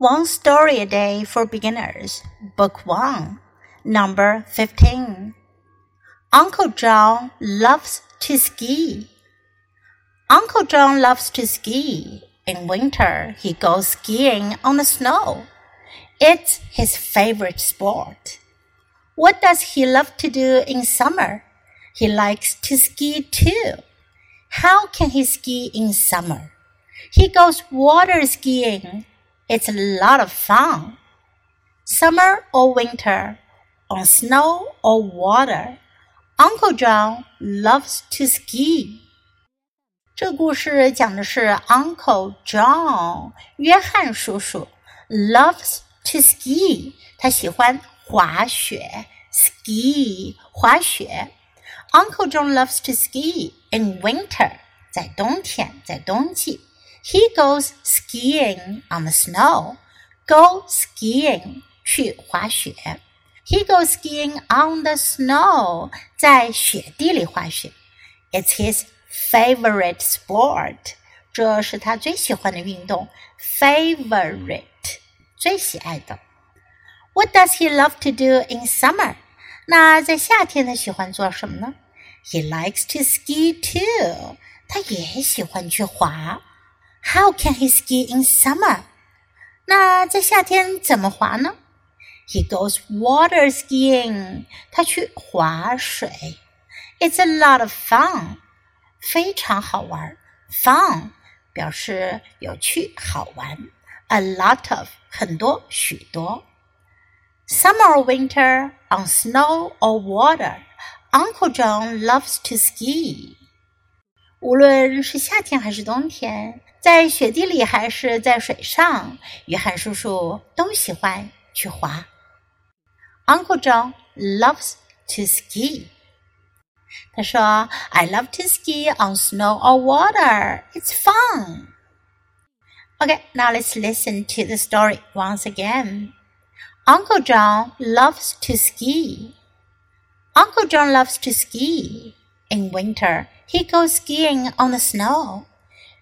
One Story a Day for Beginners, Book 1, Number 15. Uncle John loves to ski. Uncle John loves to ski. In winter, he goes skiing on the snow. It's his favorite sport. What does he love to do in summer? He likes to ski too. How can he ski in summer? He goes water skiing it's a lot of fun. Summer or winter, on snow or water, Uncle John loves to ski. 这故事讲的是 Uncle John 约翰叔叔 loves to ski，他喜欢滑雪，ski 滑雪。Uncle John loves to ski in winter，在冬天，在冬季。 he goes skiing on the snow. Go skiing 去滑雪。He goes skiing on the snow 在雪地里滑雪。It's his favorite sport. 这是他最喜欢的运动。Favorite 最喜爱的。What does he love to do in summer? 那在夏天他喜欢做什么呢？He likes to ski too. 他也喜欢去滑。 how can he ski in summer? 那在夏天怎么滑呢？He goes water skiing. 他去滑水。It's a lot of fun. 非常好玩。Fun 表示有趣、好玩。A lot of 很多、许多。Summer or winter, on snow or water, Uncle John loves to ski. 无论是夏天还是冬天，在雪地里还是在水上，约翰叔叔都喜欢去滑。Uncle John loves to ski。他说：“I love to ski on snow or water. It's fun.” Okay, now let's listen to the story once again. Uncle John loves to ski. Uncle John loves to ski. In winter, he goes skiing on the snow.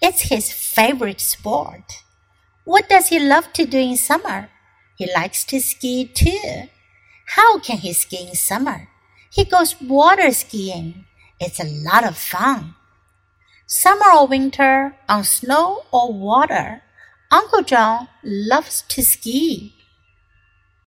It's his favorite sport. What does he love to do in summer? He likes to ski too. How can he ski in summer? He goes water skiing. It's a lot of fun. Summer or winter, on snow or water, Uncle John loves to ski.